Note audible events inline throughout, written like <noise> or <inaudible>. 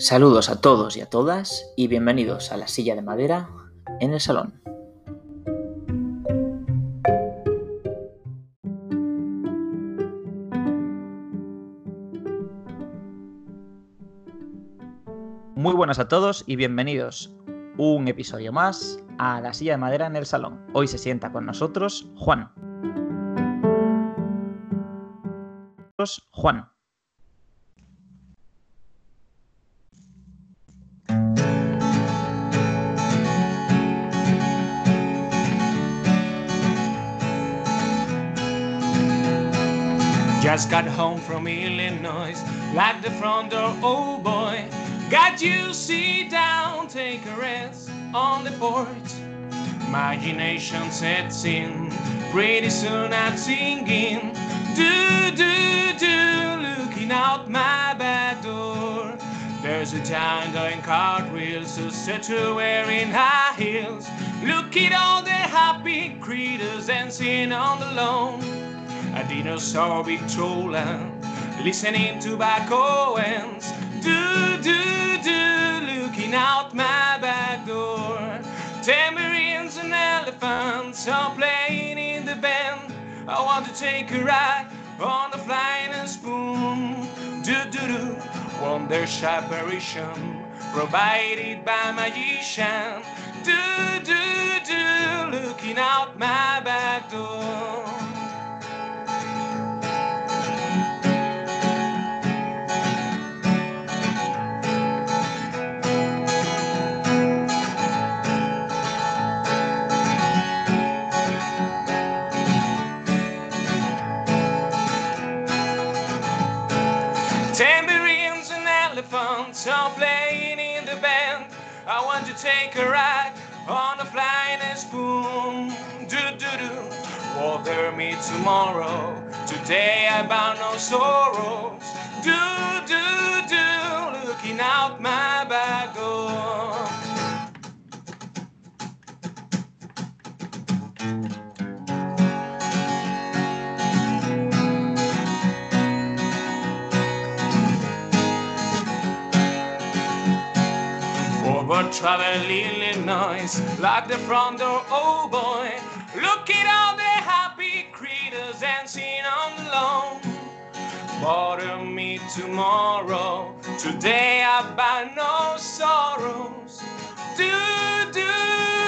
Saludos a todos y a todas y bienvenidos a la silla de madera en el salón. Muy buenas a todos y bienvenidos un episodio más a la silla de madera en el salón. Hoy se sienta con nosotros Juan. Juan. Like the front door, oh boy. Got you sit down, take a rest on the porch. Imagination sets in, pretty soon I'm singing. Do, do, do, looking out my back door. There's a giant doing cartwheels, a statue wearing high heels. Look at all the happy critters dancing on the lawn. A dinosaur big troller, listening to tobacco ends. Do, do, do, looking out my back door. Tambourines and elephants are playing in the band. I want to take a ride on the flying spoon. Do, do, do, wonder apparition provided by magician. Do, do, do, looking out my back door. Take a ride on a flying spoon. Do do do. Water me tomorrow. Today I bound no sorrows. Do do do. Looking out my Forward travel Illinois, like the front door, oh boy. Look at all the happy creatures dancing on the lawn. Bother me tomorrow, today I buy no sorrows. Do, do,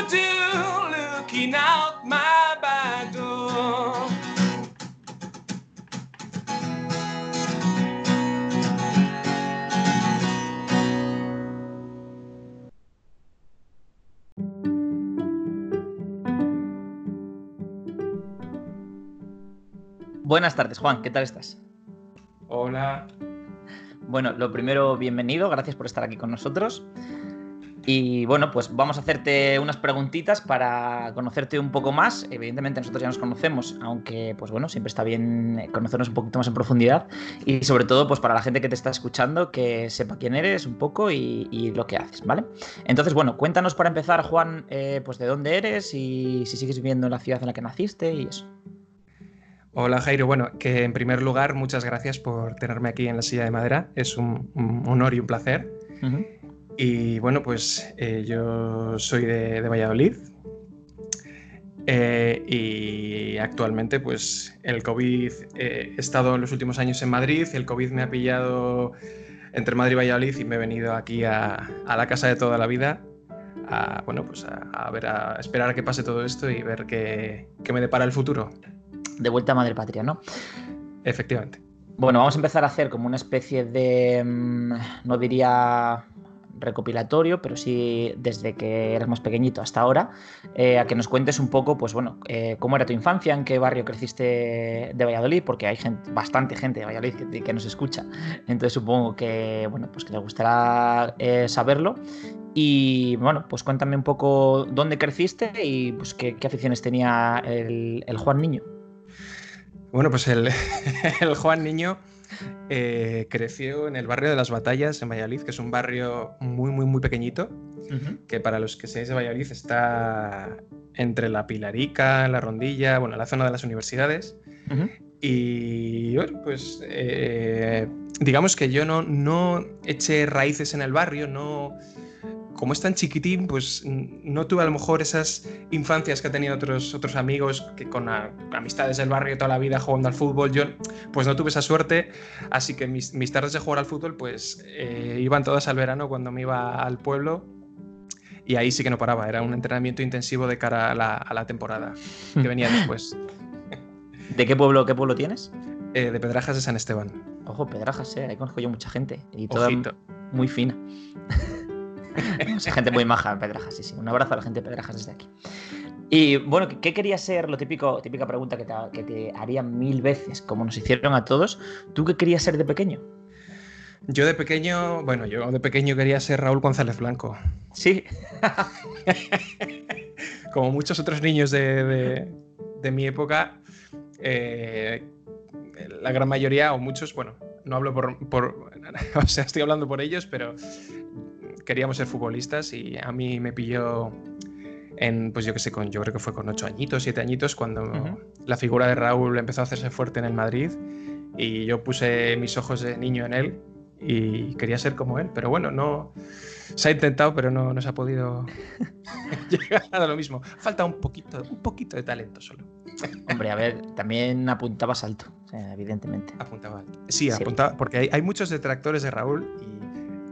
do, looking out my Buenas tardes, Juan, ¿qué tal estás? Hola. Bueno, lo primero, bienvenido, gracias por estar aquí con nosotros. Y bueno, pues vamos a hacerte unas preguntitas para conocerte un poco más. Evidentemente nosotros ya nos conocemos, aunque pues bueno, siempre está bien conocernos un poquito más en profundidad. Y sobre todo, pues para la gente que te está escuchando, que sepa quién eres un poco y, y lo que haces, ¿vale? Entonces, bueno, cuéntanos para empezar, Juan, eh, pues de dónde eres y si sigues viviendo en la ciudad en la que naciste y eso. Hola Jairo, bueno, que en primer lugar muchas gracias por tenerme aquí en la silla de madera, es un, un honor y un placer. Uh -huh. Y bueno, pues eh, yo soy de, de Valladolid. Eh, y actualmente pues el COVID, eh, he estado en los últimos años en Madrid. El COVID me ha pillado entre Madrid y Valladolid y me he venido aquí a, a la casa de toda la vida a, bueno, pues a, a, ver, a esperar a que pase todo esto y ver qué, qué me depara el futuro de vuelta a Madre Patria, ¿no? Efectivamente. Bueno, vamos a empezar a hacer como una especie de, mm, no diría recopilatorio, pero sí desde que eras más pequeñito hasta ahora, eh, a que nos cuentes un poco, pues bueno, eh, cómo era tu infancia, en qué barrio creciste de Valladolid, porque hay gente, bastante gente de Valladolid que, que nos escucha, entonces supongo que, bueno, pues que te gustará eh, saberlo. Y bueno, pues cuéntame un poco dónde creciste y pues qué, qué aficiones tenía el, el Juan Niño. Bueno, pues el, <laughs> el Juan Niño eh, creció en el barrio de las Batallas, en Valladolid, que es un barrio muy, muy, muy pequeñito, uh -huh. que para los que seáis de Valladolid está entre la Pilarica, la Rondilla, bueno, la zona de las universidades. Uh -huh. Y bueno, pues eh, digamos que yo no, no eché raíces en el barrio, no, como es tan chiquitín, pues no tuve a lo mejor esas infancias que han tenido otros, otros amigos que con amistades del barrio toda la vida jugando al fútbol. Yo pues no tuve esa suerte, así que mis, tardes de jugar al fútbol pues eh, iban todas al verano cuando me iba al pueblo y ahí sí que no paraba, era un entrenamiento intensivo de cara a la, temporada que venía <laughs> después. ¿De qué pueblo, qué pueblo tienes? Eh, de Pedrajas de San Esteban. Ojo, Pedrajas, eh, ahí conozco yo mucha gente y toda muy fina. <laughs> gente muy maja en Pedrajas, sí, sí. Un abrazo a la gente de Pedrajas desde aquí. Y bueno, ¿qué querías ser? Lo típico, típica pregunta que te, que te harían mil veces, como nos hicieron a todos. ¿Tú qué querías ser de pequeño? Yo de pequeño, bueno, yo de pequeño quería ser Raúl González Blanco. Sí. <laughs> como muchos otros niños de, mi época, eh, la gran mayoría, o muchos, bueno, no hablo por, por, <laughs> o sea, estoy hablando por ellos, pero queríamos ser futbolistas y a mí me pilló en, pues yo qué sé, con, yo creo que fue con ocho añitos, siete añitos, cuando la figura de Raúl empezó a hacerse fuerte en el Madrid y yo puse mis ojos de niño en él y quería ser como él, pero bueno, no se ha intentado, pero no, no se ha podido <laughs> llegar a lo mismo. Falta un poquito, un poquito de talento solo. Hombre, a ver, también apuntabas alto, evidentemente. Apuntaba alto. Sí, apuntaba, porque hay, hay muchos detractores de Raúl y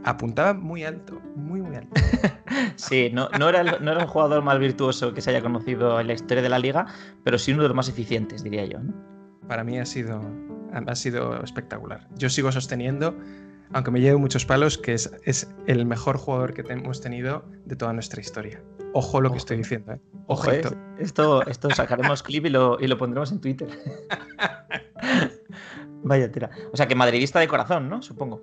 apuntaba muy alto, muy, muy alto. <laughs> sí, no, no, era, no, era, un jugador más virtuoso que se haya conocido en la historia de la liga, pero sí uno de los más eficientes, diría yo. Para mí ha sido, ha sido espectacular. Yo sigo sosteniendo, aunque me lleve muchos palos, que es, es el mejor jugador que hemos tenido de toda nuestra historia. Ojo lo que estoy diciendo, ¿eh? Ojo, eh, esto, esto sacaremos <laughs> clip y lo, y lo pondremos en Twitter. <laughs> Vaya tira. O sea que madridista de corazón, ¿no? Supongo.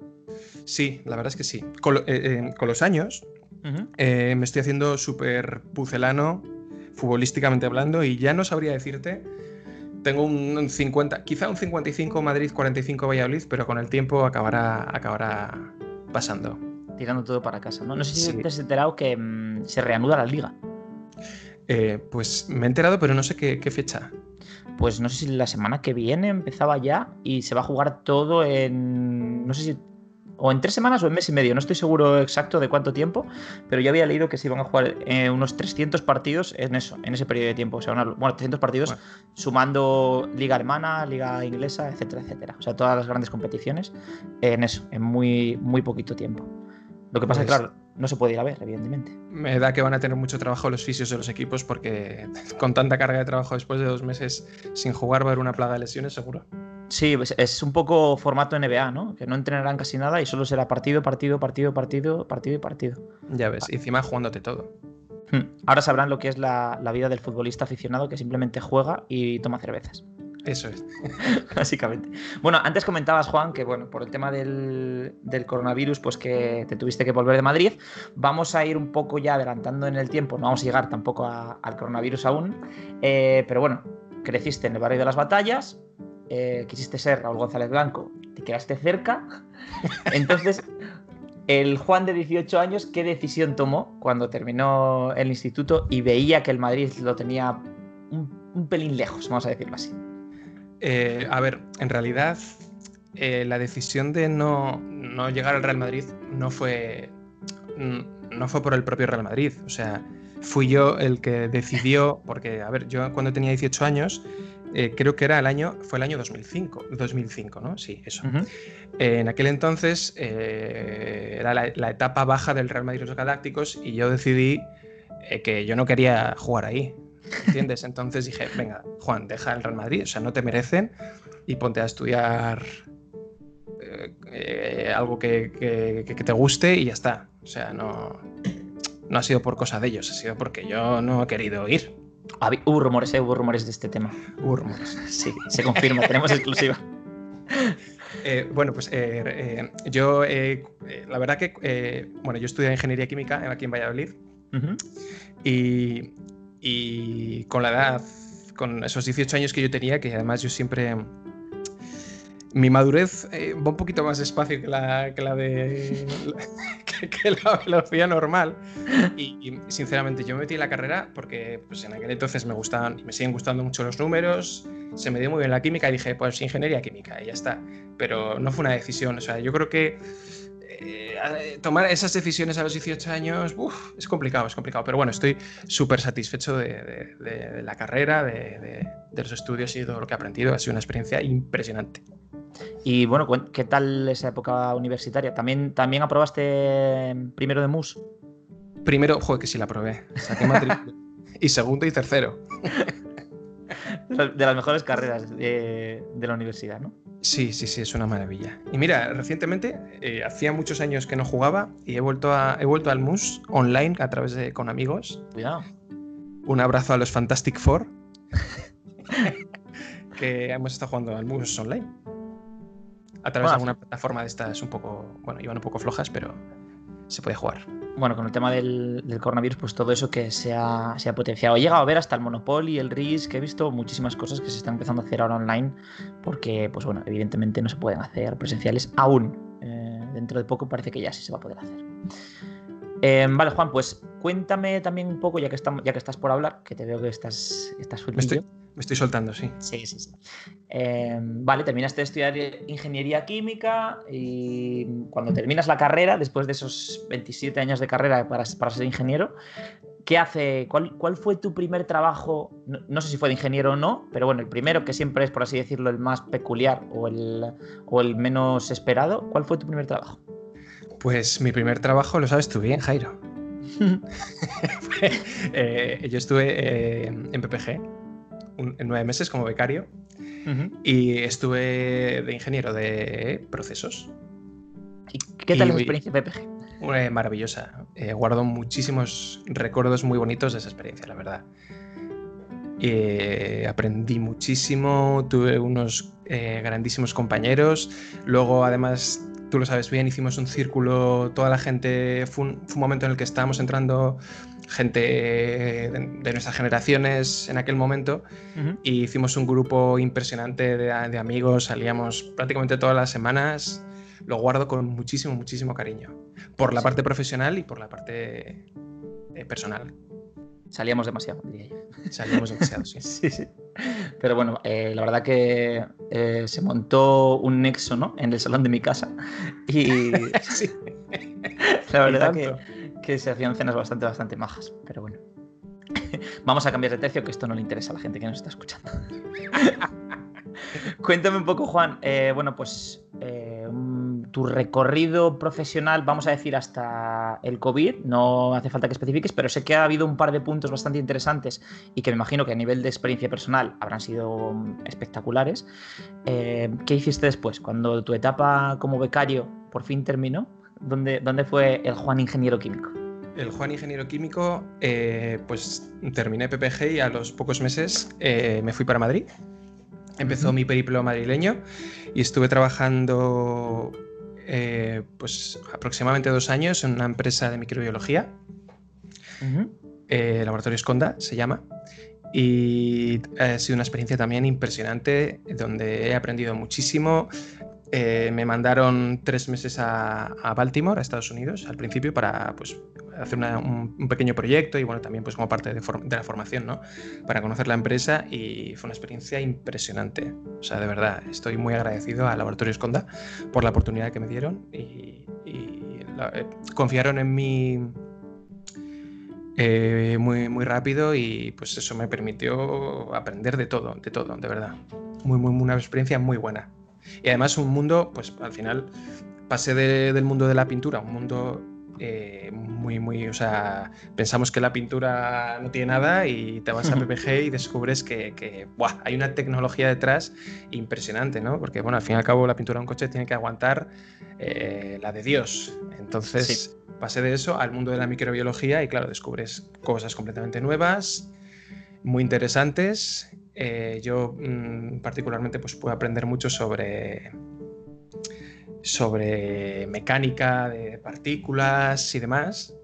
Sí, la verdad es que sí. Con, eh, eh, los años eh, me estoy haciendo súper pucelano, futbolísticamente hablando, y ya no sabría decirte. Tengo un 50, quizá un 55 Madrid, 45 Valladolid, pero con el tiempo acabará, acabará pasando. Tirando todo para casa, ¿no? No sé si te has enterado que mm, se reanuda la liga. pues me he enterado, pero no sé qué, qué fecha pues no sé si la semana que viene empezaba ya y se va a jugar todo en, no sé si, o en tres semanas o en mes y medio, no estoy seguro exacto de cuánto tiempo, pero yo había leído que se iban a jugar eh, unos 300 partidos en eso, en ese periodo de tiempo, o sea, bueno, 300 partidos sumando liga alemana, liga inglesa, etcétera, etcétera, o sea, todas las grandes competiciones en eso, en muy, muy poquito tiempo. Lo que pasa es que, pues claro, no se puede ir a ver, evidentemente. Me da que van a tener mucho trabajo los fisios de los equipos porque <laughs> con tanta carga de trabajo después de dos meses sin jugar va a haber una plaga de lesiones, seguro. Sí, pues es un poco formato NBA, ¿no? Que no entrenarán casi nada y solo será partido, partido, partido, partido, partido y partido. Ya ves, encima jugándote todo. Hmm. Ahora sabrán lo que es la, la vida del futbolista aficionado que simplemente juega y toma cervezas. Eso es. <laughs> Básicamente. Bueno, antes comentabas, Juan, que bueno, por el tema del, coronavirus, pues que te tuviste que volver de Madrid. Vamos a ir un poco ya adelantando en el tiempo, no vamos a llegar tampoco al coronavirus aún. Eh, pero bueno, creciste en el barrio de las batallas, eh, quisiste ser Raúl González Blanco, te quedaste cerca. <laughs> Entonces, el Juan de 18 años, ¿qué decisión tomó cuando terminó el instituto y veía que el Madrid lo tenía un pelín lejos, vamos a decirlo así? Eh, a ver, en realidad eh, la decisión de no, llegar al Real Madrid no fue, no fue por el propio Real Madrid. O sea, fui yo el que decidió, porque, a ver, yo cuando tenía 18 años, eh, creo que era el año, fue el año 2005, 2005 ¿no? Sí, eso. en aquel entonces era la, la, etapa baja del Real Madrid Los Galácticos y yo decidí que yo no quería jugar ahí. ¿Entiendes? Entonces dije, venga, Juan, deja el Real Madrid, o sea, no te merecen y ponte a estudiar eh, eh, algo que, te guste y ya está. O sea, no, no ha sido por cosa de ellos, ha sido porque yo no he querido ir. Hubo rumores, ¿eh? hubo rumores de este tema. Hubo rumores. Sí, se confirma, tenemos exclusiva. <laughs> bueno, pues yo, la verdad que, bueno, yo estudié ingeniería química aquí en Valladolid y, y con la edad, con esos 18 años que yo tenía, que además yo siempre... Mi madurez eh, va un poquito más despacio que la, que la de... <laughs> que la velocidad normal. Y, sinceramente yo me metí en la carrera porque pues, en aquel entonces me gustaban y me siguen gustando mucho los números, se me dio muy bien la química y dije, pues ingeniería química y ya está. Pero no fue una decisión, o sea, yo creo que eh, tomar esas decisiones a los 18 años es complicado, es complicado. Pero bueno, estoy súper satisfecho de, la carrera, de, los estudios y de todo lo que he aprendido. Ha sido una experiencia impresionante. Y bueno, ¿qué tal esa época universitaria? ¿También, también aprobaste primero de MUS? Primero, joder, que sí la aprobé. <laughs> y segundo y tercero. De las mejores carreras de la universidad, ¿no? Sí, sí, sí, es una maravilla. Y mira, recientemente, eh, hacía muchos años que no jugaba y he vuelto, a, he vuelto al MUS online a través de con amigos. Cuidado. Un abrazo a los Fantastic Four. <laughs> que hemos estado jugando al MUS online. A través de alguna plataforma de estas un poco, bueno, iban un poco flojas, pero se puede jugar bueno, con el tema del, coronavirus, pues todo eso que se ha, potenciado. He llegado a ver hasta el Monopoly, el RIS, que he visto muchísimas cosas que se están empezando a hacer ahora online, porque, pues bueno, evidentemente no se pueden hacer presenciales aún. Eh, dentro de poco parece que ya sí se va a poder hacer. Em, vale, Juan, pues cuéntame también un poco, ya que, estamos, ya que estás por hablar, que te veo que estás, estás me estoy soltando, sí. Sí, sí, sí. Em, vale, terminaste de estudiar ingeniería química y cuando terminas la carrera, después de esos 27 años de carrera para, ser ingeniero, ¿qué hace? Cuál, fue tu primer trabajo? No, sé si fue de ingeniero o no, pero bueno, el primero que siempre es, por así decirlo, el más peculiar o el, o el menos esperado. ¿Cuál fue tu primer trabajo? Pues mi primer trabajo lo sabes tú bien, Jairo. <laughs> <laughs> Eh, yo estuve eh, en PPG en nueve meses como becario y estuve de ingeniero de procesos. ¿Y qué tal la experiencia PPG? Eh, maravillosa. Eh, guardo muchísimos recuerdos muy bonitos de esa experiencia, la verdad. Eh, aprendí muchísimo, tuve unos grandísimos compañeros. Luego, además, tú lo sabes bien, hicimos un círculo, toda la gente, fue un, fue un momento en el que estábamos entrando gente de, nuestras generaciones en aquel momento y hicimos un grupo impresionante de, amigos, salíamos prácticamente todas las semanas, lo guardo con muchísimo, muchísimo cariño, por la parte profesional y por la parte eh, personal. Salíamos demasiado, diría yo. Salíamos demasiado, sí. <laughs> sí, sí. Pero bueno, eh, la verdad que eh, se montó un nexo ¿no? en el salón de mi casa y <laughs> sí. <laughs> la verdad que que se hacían cenas bastante, bastante majas, pero bueno. <laughs> Vamos a cambiar de tercio, que esto no le interesa a la gente que nos está escuchando. <laughs> Cuéntame un poco, Juan. Eh, bueno, pues eh, tu recorrido profesional, vamos a decir hasta el COVID, no hace falta que especifiques, pero sé que ha habido un par de puntos bastante interesantes y que me imagino que a nivel de experiencia personal habrán sido espectaculares. Eh, ¿Qué hiciste después? Cuando tu etapa como becario por fin terminó, ¿dónde, dónde fue el Juan Ingeniero Químico? el Juan Ingeniero Químico, eh, pues terminé PPG y a los pocos meses eh, me fui para Madrid. Empezó mi periplo madrileño y estuve trabajando eh, pues aproximadamente dos años en una empresa de microbiología, Laboratorio Esconda se llama, y ha sido una experiencia también impresionante donde he aprendido muchísimo, me mandaron tres meses a, a, Baltimore, a Estados Unidos, al principio, para pues, hacer un, pequeño proyecto y bueno, también pues como parte de, la formación, ¿no? Para conocer la empresa y fue una experiencia impresionante. O sea, de verdad, estoy muy agradecido al Laboratorio Esconda por la oportunidad que me dieron y, eh, confiaron en mí eh, muy, muy rápido y pues eso me permitió aprender de todo, de todo, de verdad. Muy, muy, una experiencia muy buena. Y además un mundo, pues al final pasé del mundo de la pintura un mundo eh, muy, muy, o sea, pensamos que la pintura no tiene nada y te vas a <laughs> PPG y descubres que, hay una tecnología detrás impresionante, ¿no? Porque, bueno, al fin y al cabo la pintura de un coche tiene que aguantar eh, la de Dios. Entonces, pasé de eso al mundo de la microbiología y, claro, descubres cosas completamente nuevas, muy interesantes. Eh, yo mm, particularmente pues puedo aprender mucho sobre sobre mecánica de partículas y demás.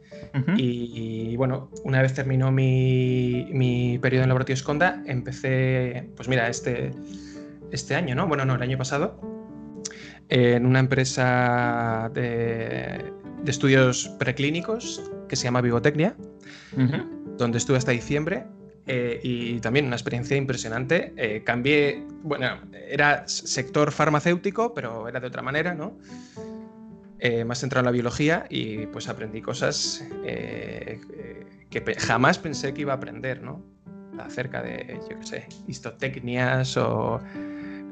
y, bueno, una vez terminó mi, periodo en Laboratorio Esconda, empecé, pues mira, este, este año, ¿no? Bueno, no, el año pasado, en una empresa de, estudios preclínicos que se llama Vivotecnia, donde estuve hasta diciembre. Eh, y también una experiencia impresionante. Eh, cambié, bueno, era sector farmacéutico, pero era de otra manera, ¿no? Eh, más centrado en la biología y pues aprendí cosas que jamás pensé que iba a aprender, ¿no? Acerca de, yo qué sé, histotecnias o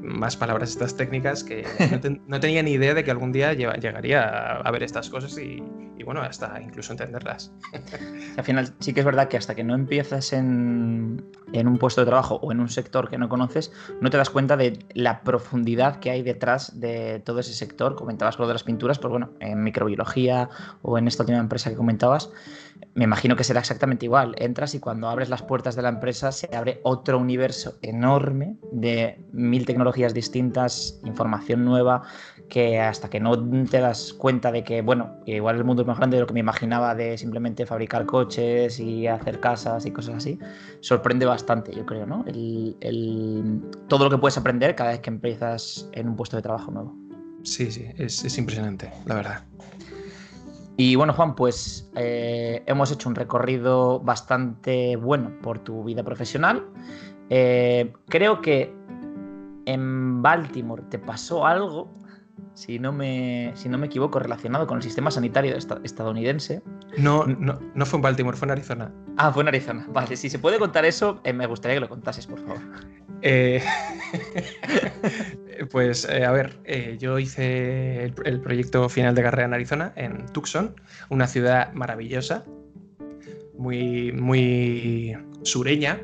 más palabras estas técnicas que <laughs> no, tenía ni idea de que algún día llegaría a, ver estas cosas y, bueno, hasta incluso entenderlas. <laughs> Al final sí que es verdad que hasta que no empiezas en, en, un puesto de trabajo o en un sector que no conoces, no te das cuenta de la profundidad que hay detrás de todo ese sector. Comentabas lo de las pinturas, pues bueno, en microbiología o en esta última empresa que comentabas, me imagino que será exactamente igual. Entras y cuando abres las puertas de la empresa se abre otro universo enorme de mil tecnologías distintas, información nueva, que hasta que no te das cuenta de que, bueno, igual el mundo es más grande de lo que me imaginaba de simplemente fabricar coches y hacer casas y cosas así, sorprende bastante, yo creo, ¿no? todo lo que puedes aprender cada vez que empiezas en un puesto de trabajo nuevo. Sí, sí, es impresionante, la verdad. Y bueno, Juan, pues eh, hemos hecho un recorrido bastante bueno por tu vida profesional. Eh, creo que en Baltimore te pasó algo, si no me, si no me equivoco, relacionado con el sistema sanitario estadounidense. No, no, no fue en Baltimore, fue en Arizona. Ah, fue en Arizona. Vale, si se puede contar eso, eh, me gustaría que lo contases, por favor. <laughs> Pues eh, a ver, eh, yo hice el, proyecto final de carrera en Arizona, en Tucson, una ciudad maravillosa, muy, muy sureña,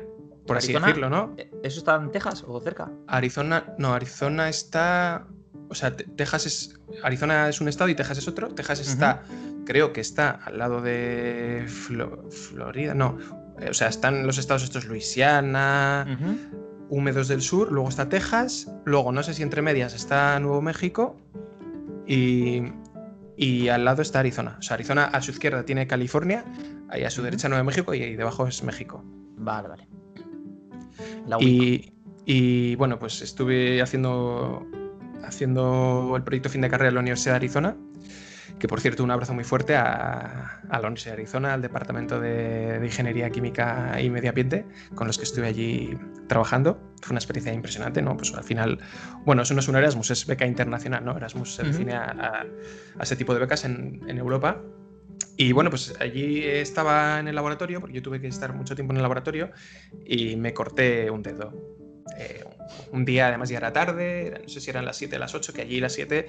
por así decirlo, ¿no? Eh, ¿Eso está en Texas o cerca? Arizona, no, Arizona está. O sea, Texas es. Arizona es un estado y Texas es otro. Texas está, creo que está al lado de Florida, no. O sea, están los estados estos, Luisiana, húmedos del sur, luego está Texas, luego no sé si entre medias está Nuevo México y, al lado está Arizona. O sea, Arizona a su izquierda tiene California, ahí a su derecha Nuevo México y ahí debajo es México. Vale, vale. Y, y, bueno, pues estuve haciendo, haciendo el proyecto fin de carrera en la Universidad de Arizona que por cierto un abrazo muy fuerte a, la Universidad de Arizona, al Departamento de, Ingeniería Química y Medio Ambiente, con los que estuve allí trabajando. Fue una experiencia impresionante, ¿no? Pues al final, bueno, eso no es un Erasmus, es beca internacional, ¿no? Erasmus se define a, ese tipo de becas en, Europa. Y bueno, pues allí estaba en el laboratorio, porque yo tuve que estar mucho tiempo en el laboratorio y me corté un dedo. Eh, un día, además ya era tarde, no sé si eran las 7, las 8, que allí las 7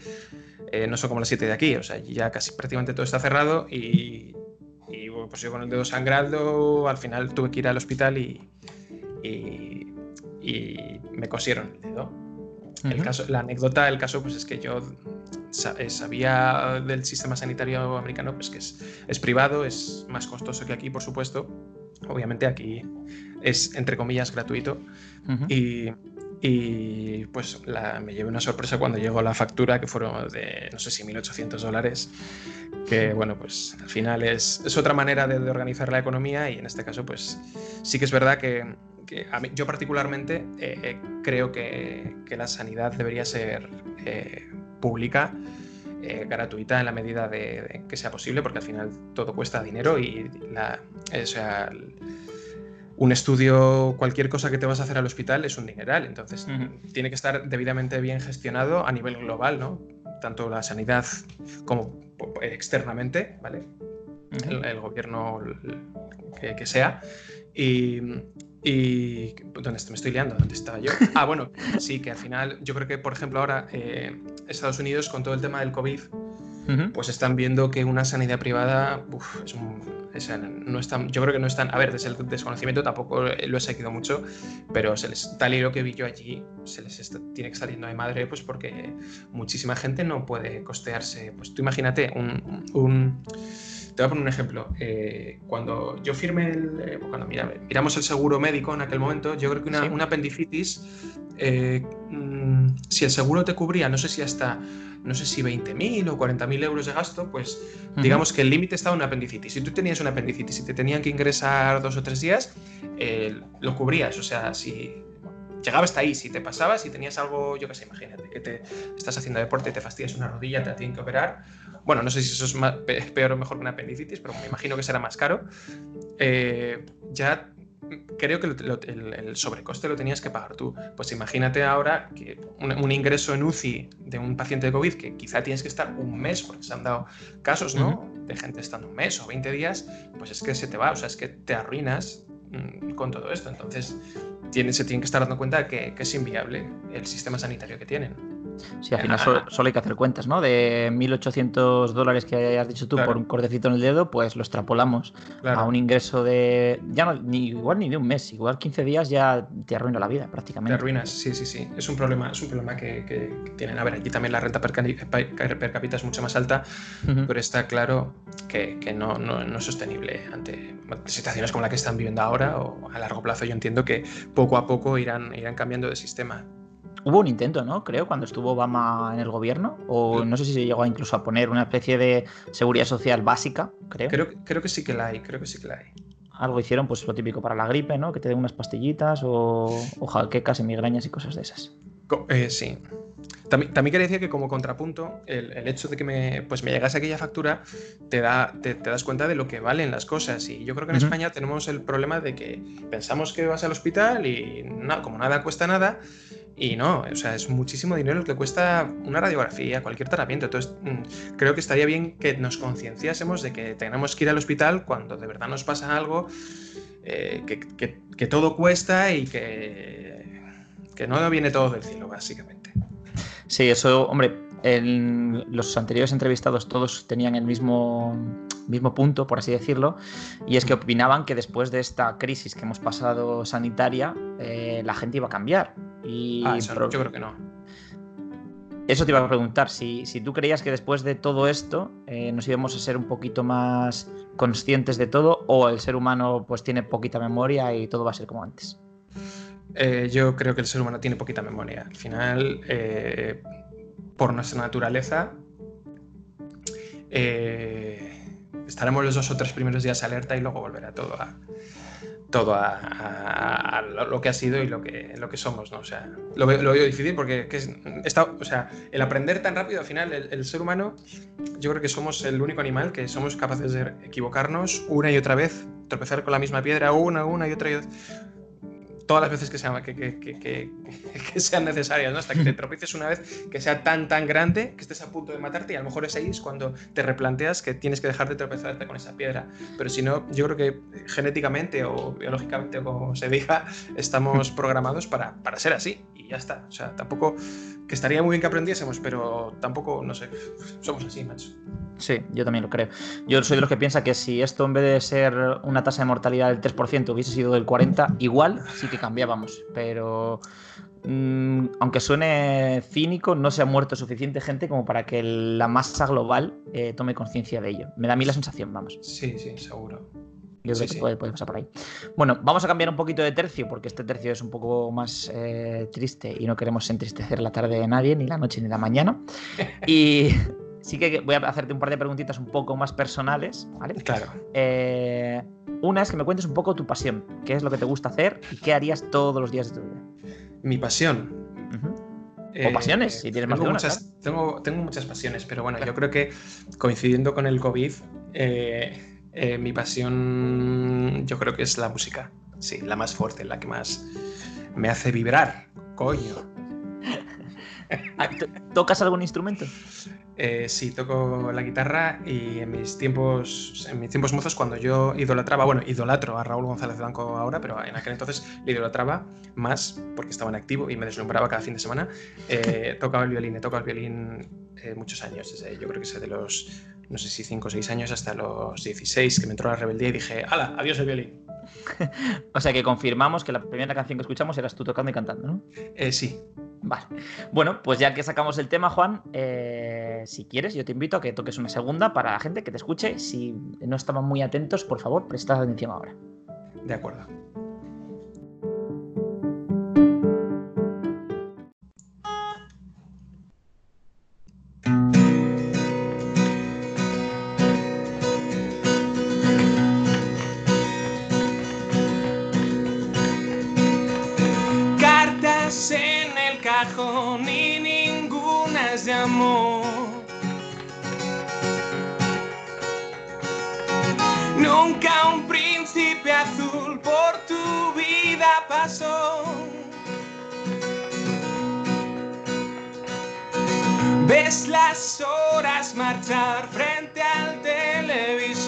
eh, no son como las 7 de aquí, o sea, ya casi prácticamente todo está cerrado y, pues yo con el dedo sangrando, al final tuve que ir al hospital y, y, me cosieron el dedo. el caso, la anécdota del caso pues es que yo sabía del sistema sanitario americano pues que es, es privado, es más costoso que aquí, por supuesto. Obviamente aquí es, entre comillas, gratuito. y, y, pues me llevé una sorpresa cuando llegó la factura, que fueron de, no sé si 1.800 dólares, que bueno, pues al final es, es otra manera de, organizar la economía y en este caso pues sí que es verdad que, yo particularmente eh, eh, creo que, que, la sanidad debería ser eh, pública. gratuita en la medida de, que sea posible, porque al final todo cuesta dinero y la, o sea, un estudio, cualquier cosa que te vas a hacer al hospital es un dineral, entonces tiene que estar debidamente bien gestionado a nivel global, ¿no? Tanto la sanidad como externamente, ¿vale? el, gobierno que, sea. Y, y ¿dónde me estoy liando? ¿Dónde estaba yo? Ah, bueno, sí, que al final yo creo que, por ejemplo, ahora eh, Estados Unidos con todo el tema del COVID, pues están viendo que una sanidad privada es un, no están, yo creo que no están, a ver, desde el desconocimiento tampoco lo he seguido mucho, pero se les, tal y lo que vi yo allí, se les tiene que estar yendo de madre, pues porque muchísima gente no puede costearse, pues tú imagínate un, te voy a poner un ejemplo. Eh, cuando yo firmé el. Eh, cuando miramos el seguro médico en aquel momento, yo creo que una, apendicitis, eh, mm, si el seguro te cubría, no sé si hasta no sé si 20.000 o 40.000 euros de gasto, pues digamos que el límite estaba en apendicitis. Si tú tenías una apendicitis y te tenían que ingresar dos o tres días, lo cubrías. O sea, si llegaba hasta ahí. Si te pasaba, si tenías algo, yo qué sé, imagínate que te estás haciendo deporte y te fastidias una rodilla, te la tienen que operar. Bueno, no sé si eso es más, peor o mejor que una apendicitis, pero me imagino que será más caro. Eh, ya creo que el, sobrecoste lo tenías que pagar tú. Pues imagínate ahora que un, ingreso en UCI de un paciente de COVID que quizá tienes que estar un mes, porque se han dado casos, ¿no? De gente estando un mes o 20 días, pues es que se te va, o sea, es que te arruinas mm, con todo esto. Entonces, se tienen que estar dando cuenta de que es inviable el sistema sanitario que tienen. Sí, al final solo, hay que hacer cuentas, ¿no? De 1.800 dólares que hayas dicho tú por un cordecito en el dedo, pues lo extrapolamos a un ingreso de. Ya no, ni, igual ni de un mes, igual 15 días ya te arruina la vida prácticamente. Te arruinas, sí, sí, sí. Es un problema, es un problema que, tienen. A ver, aquí también la renta per, cápita es mucho más alta, pero está claro que, no, no, no, es sostenible ante situaciones como la que están viviendo ahora o a largo plazo. Yo entiendo que poco a poco irán, irán cambiando de sistema. Hubo un intento, ¿no? Creo, cuando estuvo Obama en el gobierno, o no sé si se llegó incluso a poner una especie de seguridad social básica, creo. Creo, creo que sí que la hay, creo que sí que la hay. Algo hicieron, pues lo típico para la gripe, ¿no? Que te den unas pastillitas o, o jaquecas y migrañas y cosas de esas. Eh, sí. También, también, quería decir que como contrapunto, el, hecho de que me, pues me llegase aquella factura te, da, te, das cuenta de lo que valen las cosas. Y yo creo que en España tenemos el problema de que pensamos que vas al hospital y no, como nada cuesta nada, y no, o sea, es muchísimo dinero el que cuesta una radiografía, cualquier tratamiento. Entonces, mm, creo que estaría bien que nos concienciásemos de que tenemos que ir al hospital cuando de verdad nos pasa algo, eh, que, todo cuesta y que, que no viene todo del cielo, básicamente. Sí, eso, hombre, en los anteriores entrevistados todos tenían el mismo, mismo punto, por así decirlo, y es que opinaban que después de esta crisis que hemos pasado sanitaria, eh, la gente iba a cambiar. Y ah, yo creo que no. Eso te iba a preguntar, si, si tú creías que después de todo esto eh, nos íbamos a ser un poquito más conscientes de todo o el ser humano pues tiene poquita memoria y todo va a ser como antes. Eh, yo creo que el ser humano tiene poquita memoria. Al final, por nuestra naturaleza, eh, estaremos los dos o tres primeros días alerta y luego volverá todo a todo a, lo que ha sido y lo que, lo que somos, ¿no? O sea, lo, veo, difícil porque es, está, o sea, el aprender tan rápido, al final, el, ser humano, yo creo que somos el único animal que somos capaces de equivocarnos una y otra vez, tropezar con la misma piedra una, una y otra y otra todas las veces <laughs> que sean, necesarias, ¿no? Hasta que te tropieces una vez que sea tan, tan grande que estés a punto de matarte y a lo mejor es ahí es cuando te replanteas que tienes que dejar de tropezarte con esa piedra. Pero si no, yo creo que genéticamente o biológicamente como se diga, estamos programados para, para ser así y ya está. O sea, tampoco, que estaría muy bien que aprendiésemos, pero tampoco, no sé, somos así, macho. Sí, yo también lo creo. Yo soy de los que piensa que si esto en vez de ser una tasa de mortalidad del 3% hubiese sido del 40%, igual sí que cambiábamos. Pero mm, aunque suene cínico, no se ha muerto suficiente gente como para que la masa global eh, tome conciencia de ello. Me da a mí la sensación, vamos. Sí, sí, seguro. Yo creo que Puede, pasar por ahí. Bueno, vamos a cambiar un poquito de tercio, porque este tercio es un poco más eh, triste y no queremos entristecer la tarde de nadie, ni la noche, ni la mañana. <laughs> Y <laughs> sí que voy a hacerte un par de preguntitas un poco más personales, ¿vale? Claro. Eh, una es que me cuentes un poco tu pasión, qué es lo que te gusta hacer y qué harías todos los días de tu vida. Mi pasión. o eh, pasiones, si tienes más de una, muchas, tengo, tengo, muchas pasiones, pero bueno, yo creo que coincidiendo con el COVID, eh, mi pasión yo creo que es la música. Sí, la más fuerte, la que más me hace vibrar. Coño. Ah, ¿Tocas algún instrumento? Eh, sí, toco la guitarra y en mis tiempos en mis tiempos mozos, cuando yo idolatraba, bueno, idolatro a Raúl González Blanco ahora, pero en aquel entonces le idolatraba más porque estaba en activo y me deslumbraba cada fin de semana, eh, <laughs> tocaba el violín, he tocado el violín eh, muchos años, yo creo que es de los, no sé si 5 o 6 años hasta los 16, que me entró la rebeldía y dije, ¡hala, adiós el violín! <laughs> o sea que confirmamos que la primera canción que escuchamos eras tú tocando y cantando, ¿no? Eh, sí. Vale. Bueno, pues ya que sacamos el tema, Juan, eh, si quieres, yo te invito a que toques una segunda para la gente que te escuche. Si no estaban muy atentos, por favor, prestad atención ahora. De acuerdo. Nunca un príncipe azul por tu vida pasó. Ves las horas marchar frente al televisor.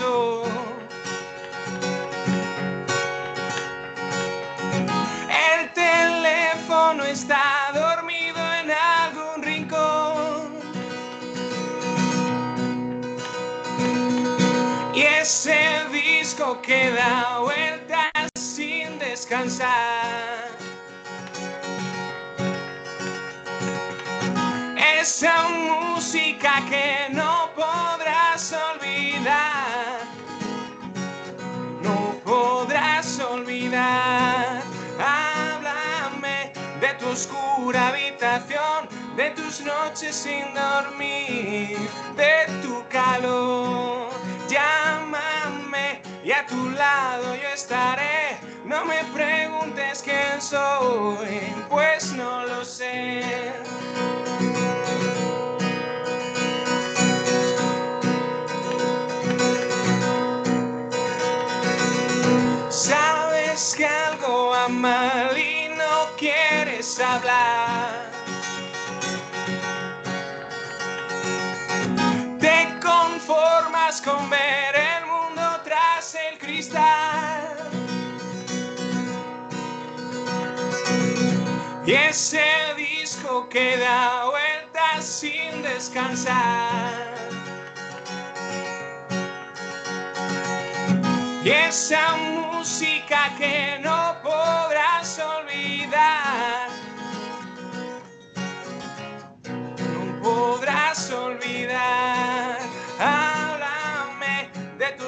Que da vueltas sin descansar. Esa música que no podrás olvidar. No podrás olvidar. Háblame de tu oscura habitación, de tus noches sin dormir, de tu calor. Llámame y a tu lado yo estaré. No me preguntes quién soy, pues no lo sé. Sabes que algo va mal y no quieres hablar. Te conformas con ver Y ese disco que da vueltas sin descansar. Y esa música que no podrás olvidar. No podrás olvidar.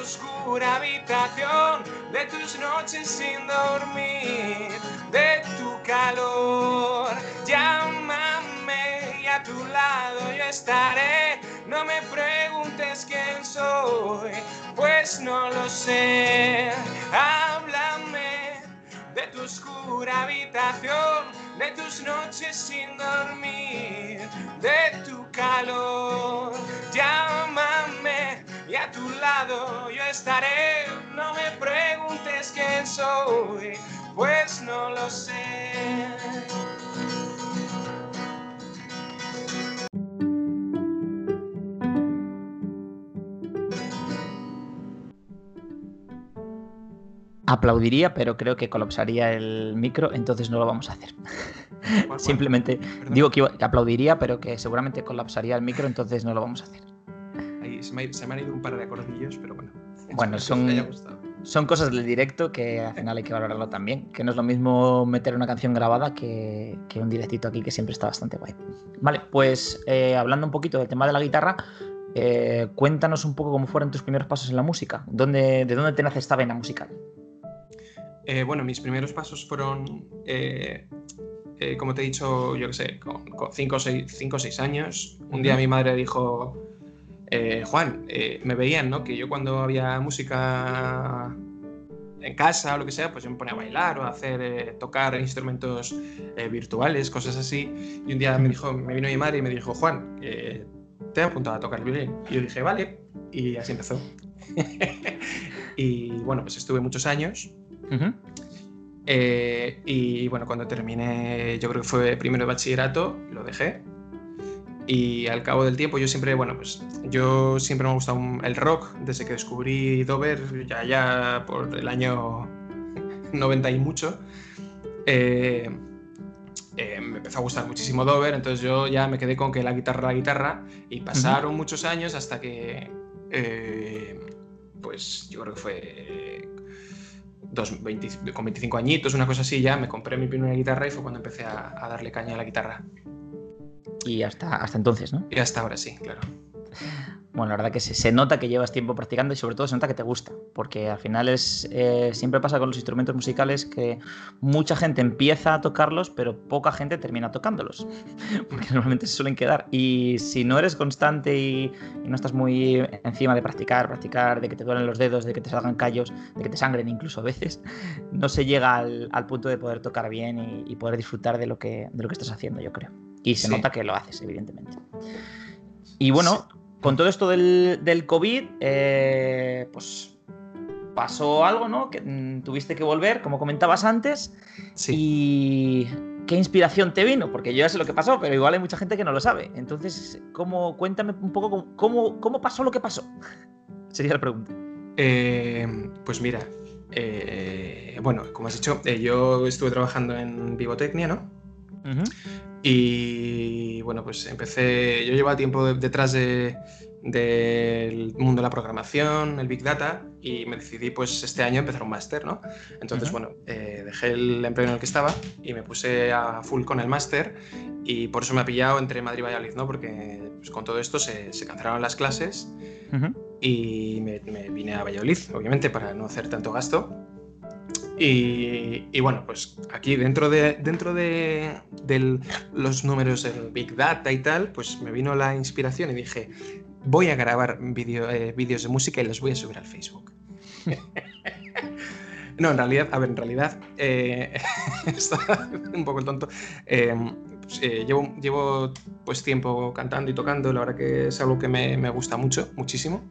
Oscura habitación, de tus noches sin dormir, de tu calor. Llámame y a tu lado yo estaré. No me preguntes quién soy, pues no lo sé. Háblame de tu oscura habitación, de tus noches sin dormir, de tu calor. Llámame y a tu lado yo estaré. No me preguntes quién soy, pues no lo sé. Aplaudiría, pero creo que colapsaría el micro, entonces no lo vamos a hacer. <laughs> Simplemente digo que, aplaudiría, pero que seguramente colapsaría el micro, entonces no lo vamos a hacer. Se me, ha- se me han ido un par de acordillos, pero bueno. Bueno, son-. Son cosas del directo que al final hay que valorarlo también, que no es lo mismo meter una canción grabada que, que un directito aquí que siempre está bastante guay. Vale, pues eh, hablando un poquito del tema de la guitarra, eh, cuéntanos un poco cómo fueron tus primeros pasos en la música, ¿Dónde, ¿de dónde te nace esta vena musical? Eh, bueno, mis primeros pasos fueron, eh, como te he dicho, yo qué sé, con 5 o 6 años. Un día mi madre dijo, eh, Juan, eh, me veían, ¿no? Que yo cuando había música en casa o lo que sea, pues yo me ponía a bailar o a hacer, eh, tocar instrumentos virtuales, cosas así. Y un día me dijo, me vino mi madre y me dijo, Juan, te he apuntado a tocar el violín. Y yo dije, vale. Y así empezó. <laughs> y bueno, pues estuve muchos años. Eh, y bueno, cuando terminé, yo creo que fue primero de bachillerato, lo dejé. Y al cabo del tiempo, yo siempre, bueno, pues yo siempre me ha gustado el rock desde que descubrí Dover, ya, ya por el año <laughs> 90 y mucho. Eh, eh, me empezó a gustar muchísimo Dover, entonces yo ya me quedé con que la guitarra, la guitarra, y pasaron muchos años hasta que, eh, pues yo creo que fue dos, 20 con 25 añitos, una cosa así, ya me compré mi primera guitarra y fue cuando empecé a, a darle caña a la guitarra. Y hasta, hasta entonces, ¿no? Y hasta ahora sí, claro. Bueno, la verdad que se, se nota que llevas tiempo practicando y sobre todo se nota que te gusta, porque al final es eh, siempre pasa con los instrumentos musicales que mucha gente empieza a tocarlos, pero poca gente termina tocándolos, <laughs> porque normalmente se suelen quedar. Y si no eres constante y, y no estás muy encima de practicar, practicar, de que te duelen los dedos, de que te salgan callos, de que te sangren incluso a veces, no se llega al, al punto de poder tocar bien y, y poder disfrutar de lo, que, de lo que estás haciendo, yo creo. Y se Sí. nota que lo haces, evidentemente. Y bueno, con todo esto del, del COVID, eh, pues pasó algo, ¿no? Que mm, tuviste que volver, como comentabas antes. Sí. ¿Y qué inspiración te vino? Porque yo ya sé lo que pasó, pero igual hay mucha gente que no lo sabe. Entonces, ¿cómo, cuéntame un poco cómo- cómo, pasó lo que pasó. <laughs> Sería la pregunta. Eh, pues mira, eh, bueno, como has dicho, eh, yo estuve trabajando en Vivotecnia, ¿no? Y bueno, pues empecé, yo llevaba tiempo de- detrás de- del mundo de la programación, el Big Data, y me decidí pues este año empezar un máster, ¿no? Entonces, Ujú. bueno, eh, dejé el empleo en el que estaba y me puse a full con el máster y por eso me ha pillado entre Madrid y Valladolid, ¿no? Porque pues, con todo esto se, se cancelaron las clases y me, me vine a Valladolid, obviamente, para no hacer tanto gasto. Y, y bueno, pues aquí dentro de, dentro de, los números del Big Data y tal, pues me vino la inspiración y dije, voy a grabar eh, vídeos de música y los voy a subir al Facebook. <laughs> no, en realidad, a ver, en realidad, eh, <laughs> está un poco tonto. Eh, pues, eh, llevo, llevo pues tiempo cantando y tocando, la verdad que es algo que me, me gusta mucho, muchísimo.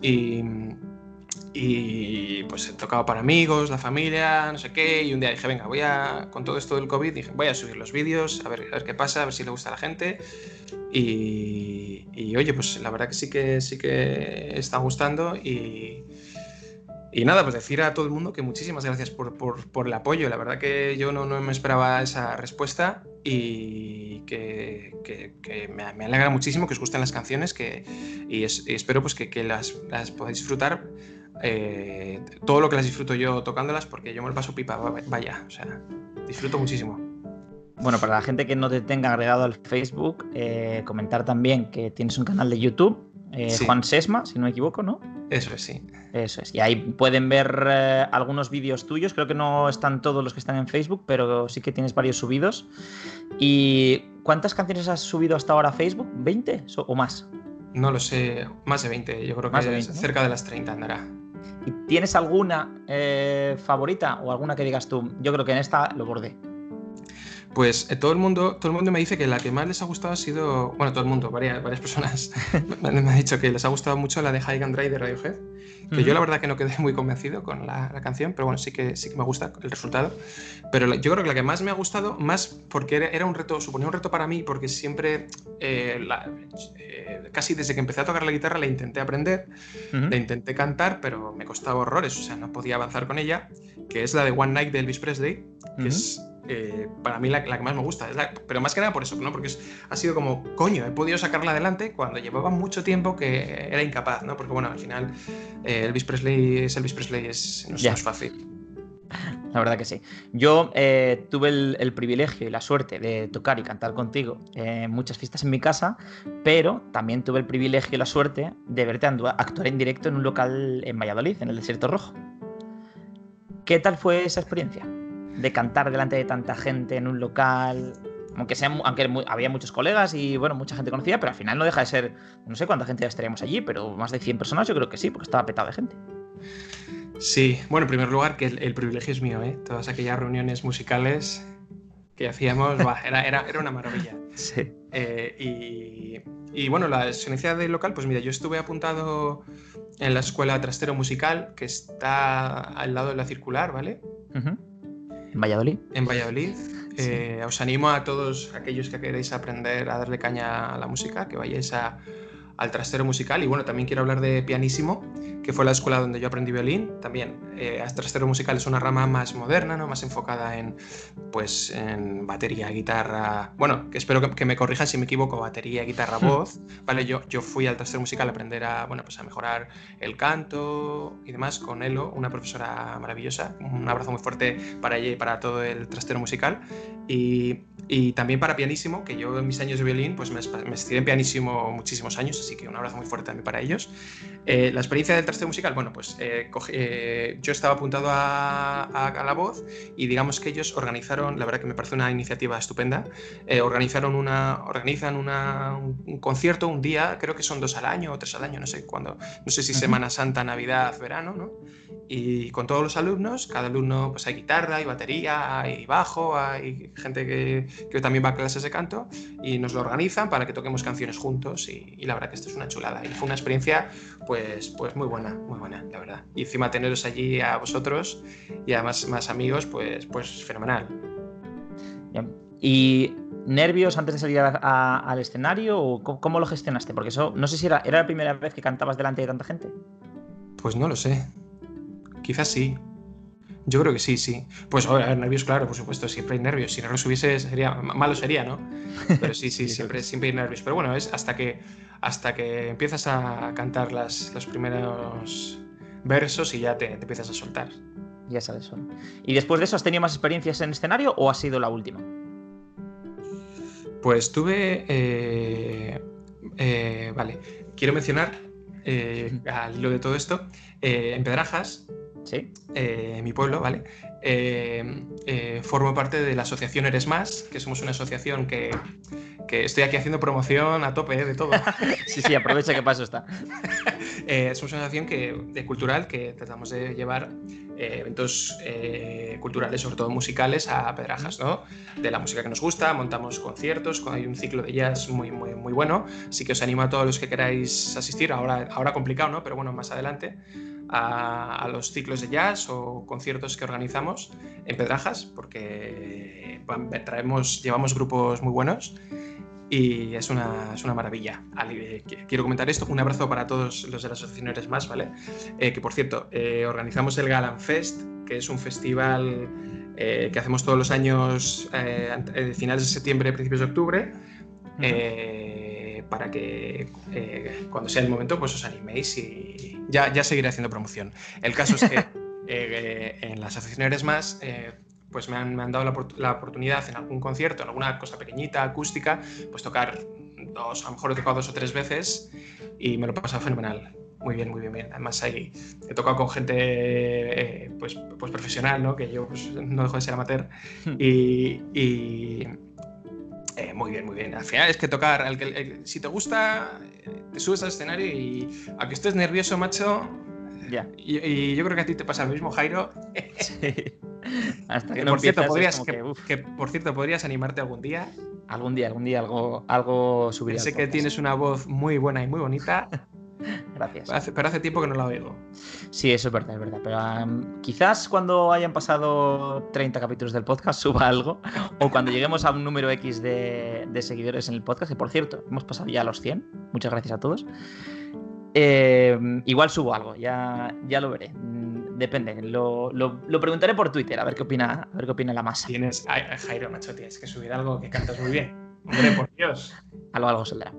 Y, y, pues he tocado para amigos, la familia, no sé qué. Y un día dije, venga, voy a, con todo esto del COVID, dije, voy a subir los vídeos, a ver, a ver qué pasa, a ver si le gusta a la gente. Y, y, oye, pues la verdad que sí que sí que está gustando. Y, y nada, pues decir a todo el mundo que muchísimas gracias por, por- por el apoyo. La verdad que yo no, no me esperaba esa respuesta y que, que- que me, me alegra muchísimo que os gusten las canciones que, y, es- y espero pues que, que las, las podáis disfrutar. Eh, todo lo que las disfruto yo tocándolas porque yo me lo paso pipa, va- vaya, o sea, disfruto muchísimo. Bueno, para la gente que no te tenga agregado al Facebook, eh, comentar también que tienes un canal de YouTube, eh, Sí. Juan Sesma, si no me equivoco, ¿no? Eso es, sí. Eso es. Y ahí pueden ver eh, algunos vídeos tuyos. Creo que no están todos los que están en Facebook, pero sí que tienes varios subidos. ¿Y cuántas canciones has subido hasta ahora a Facebook? ¿20 So- o más? No lo sé, más de 20, yo creo Más que de es 20, ¿no? cerca de las 30 andará. ¿Y tienes alguna eh, favorita o alguna que digas tú? Yo creo que en esta lo bordé. Pues eh, todo el mundo, todo el mundo me dice que la que más les ha gustado ha sido, bueno, todo el mundo, varias, varias personas <laughs> me, me han dicho que les ha gustado mucho la de High and Dry de Radiohead, que yo la verdad que no quedé muy convencido con la, la canción, pero bueno, sí que sí que me gusta el resultado. Pero la- yo creo que la que más me ha gustado, más porque era, era un reto, suponía un reto para mí, porque siempre, eh, la- eh, casi desde que empecé a tocar la guitarra la intenté aprender, Ujú. la intenté cantar, pero me costaba horrores, o sea, no podía avanzar con ella, que es la de One Night de Elvis Presley, que es eh, para mí la, la que más me gusta. es la- pero más que nada por eso, ¿no? Porque es- ha sido como, coño, he podido sacarla adelante cuando llevaba mucho tiempo que era incapaz, ¿no? Porque bueno, al final eh, Elvis Presley es Elvis Presley, es, no, es- es fácil. La verdad que sí. Yo eh, tuve el, el privilegio y la suerte de tocar y cantar contigo en muchas fiestas en mi casa, pero también tuve el privilegio y la suerte de verte actuar en directo en un local en Valladolid, en el Desierto Rojo. ¿Qué tal fue esa experiencia? De cantar delante de tanta gente en un local, aunque, sea, aunque mu- había muchos colegas y bueno, mucha gente conocida, pero al final no deja de ser, no sé cuánta gente estaríamos allí, pero más de 100 personas yo creo que sí, porque estaba petado de gente. Sí, bueno, en primer lugar, que el, el privilegio es mío, ¿eh? Todas aquellas reuniones musicales que hacíamos, <laughs> buah, era, era, era una maravilla. Sí. Eh, y, y, bueno, la experiencia del local, pues mira, yo estuve apuntado en la escuela Trastero Musical, que está al lado de la circular, ¿vale? Ujú. En Valladolid. En Valladolid. Eh, os animo a todos aquellos que queréis aprender a darle caña a la música, que vayáis a- al trastero musical. Y bueno, también quiero hablar de Pianísimo, que fue la escuela donde yo aprendí violín. También, eh, el trastero musical es una rama más moderna, ¿no? más enfocada en, pues, en batería, guitarra. Bueno, que espero que, que me corrijan si me equivoco, batería, guitarra, <laughs> voz. Vale, yo, yo fui al trastero musical a aprender a, bueno, pues a mejorar el canto y demás con Elo, una profesora maravillosa. Un abrazo muy fuerte para ella y para todo el trastero musical. Y, y también para pianísimo, que yo en mis años de violín pues me, me estudié en pianísimo muchísimos años, así que un abrazo muy fuerte también para ellos. Eh, la experiencia del trasteo musical, bueno, pues eh, eh, yo estaba apuntado a, la voz y digamos que ellos organizaron, la verdad que me parece una iniciativa estupenda, organizaron una, organizan una, un, concierto un día, creo que son dos al año o tres al año, no sé cuándo, no sé si Semana Santa, Navidad, verano, ¿no? Y con todos los alumnos, cada alumno pues hay guitarra, hay batería, hay bajo, hay gente que, que también va a clases de canto y nos lo organizan para que toquemos canciones juntos y, y la verdad que esto es una chulada y fue una experiencia pues, pues muy buena, muy buena, la verdad. Y encima teneros allí a vosotros y además más amigos, pues, pues fenomenal. ¿Y nervios antes de salir al escenario o cómo, lo gestionaste? Porque eso, no sé si era, era la primera vez que cantabas delante de tanta gente. Pues no lo sé. Quizás sí. Yo creo que sí, sí. Pues nervios, claro, por supuesto, siempre hay nervios. Si no los hubiese, sería malo sería, ¿no? Pero <laughs> sí, sí, siempre, siempre hay nervios. Pero bueno, es hasta que hasta que empiezas a cantar las, los primeros versos y ya te, empiezas a soltar. Ya sabes. Solo. ¿Y después de eso has tenido más experiencias en escenario o ha sido la última? Pues tuve... Eh, eh, vale, quiero mencionar, eh, al hilo de todo esto, en Pedrajas, ¿Sí? mi pueblo, ¿vale? formo parte de la asociación Eres Más, que somos una asociación que que estoy aquí haciendo promoción a tope ¿eh? de todo. <laughs> sí, sí, aprovecha que paso está. <laughs> eh, somos una asociación que, de cultural que tratamos de llevar eh, eventos eh, culturales, sobre todo musicales, a Pedrajas, ¿no? De la música que nos gusta, montamos conciertos, hay un ciclo de jazz muy, muy, muy bueno, así que os animo a todos los que queráis asistir, ahora, ahora complicado, ¿no? Pero bueno, más adelante. A, los ciclos de jazz o conciertos que organizamos en Pedrajas, porque traemos, llevamos grupos muy buenos y es una, es una maravilla. Eh, quiero comentar esto, un abrazo para todos los de la asociación Eres Más, ¿vale? Eh, que por cierto, eh, organizamos el Galan Fest, que es un festival que hacemos todos los años, finales de septiembre, principios de octubre, para que cuando sea el momento pues os animéis y ya, ya seguiré haciendo promoción. El caso es que <laughs> en la asociación Eres Más pues me han, me han dado la, la, oportunidad en algún concierto, en alguna cosa pequeñita, acústica, pues tocar dos, a lo mejor he tocado dos o tres veces y me lo he pasado fenomenal. Muy bien, muy bien, bien. Además ahí he tocado con gente eh, pues, pues profesional, ¿no? Que yo pues, no dejo de ser amateur. Hmm. Y, y eh, muy bien, muy bien. Al final es que tocar, al que, si te gusta, te subes al escenario y aunque estés nervioso, macho, ya. Y, y, yo creo que a ti te pasa lo mismo, Jairo. <laughs> Sí. Hasta que, no por cierto, podrías, que, por cierto, podrías animarte algún día. Algún día, algún día algo, algo. Sé que tienes una voz muy buena y muy bonita. <laughs> Gracias. Pero hace, tiempo que no la oigo. Sí, eso es verdad, es verdad. Pero quizás cuando hayan pasado 30 capítulos del podcast <laughs> suba algo. O cuando lleguemos a un número X de, de seguidores en el podcast. Que por cierto, hemos pasado ya a los 100. Muchas gracias a todos. Eh, igual subo algo, ya, ya lo veré. Depende, lo, lo, preguntaré por Twitter a ver qué opina, a ver qué opina la masa. Tienes, ay, Jairo, macho, tienes que subir algo que cantas muy bien. Hombre, por Dios. <laughs> algo, algo saldrá.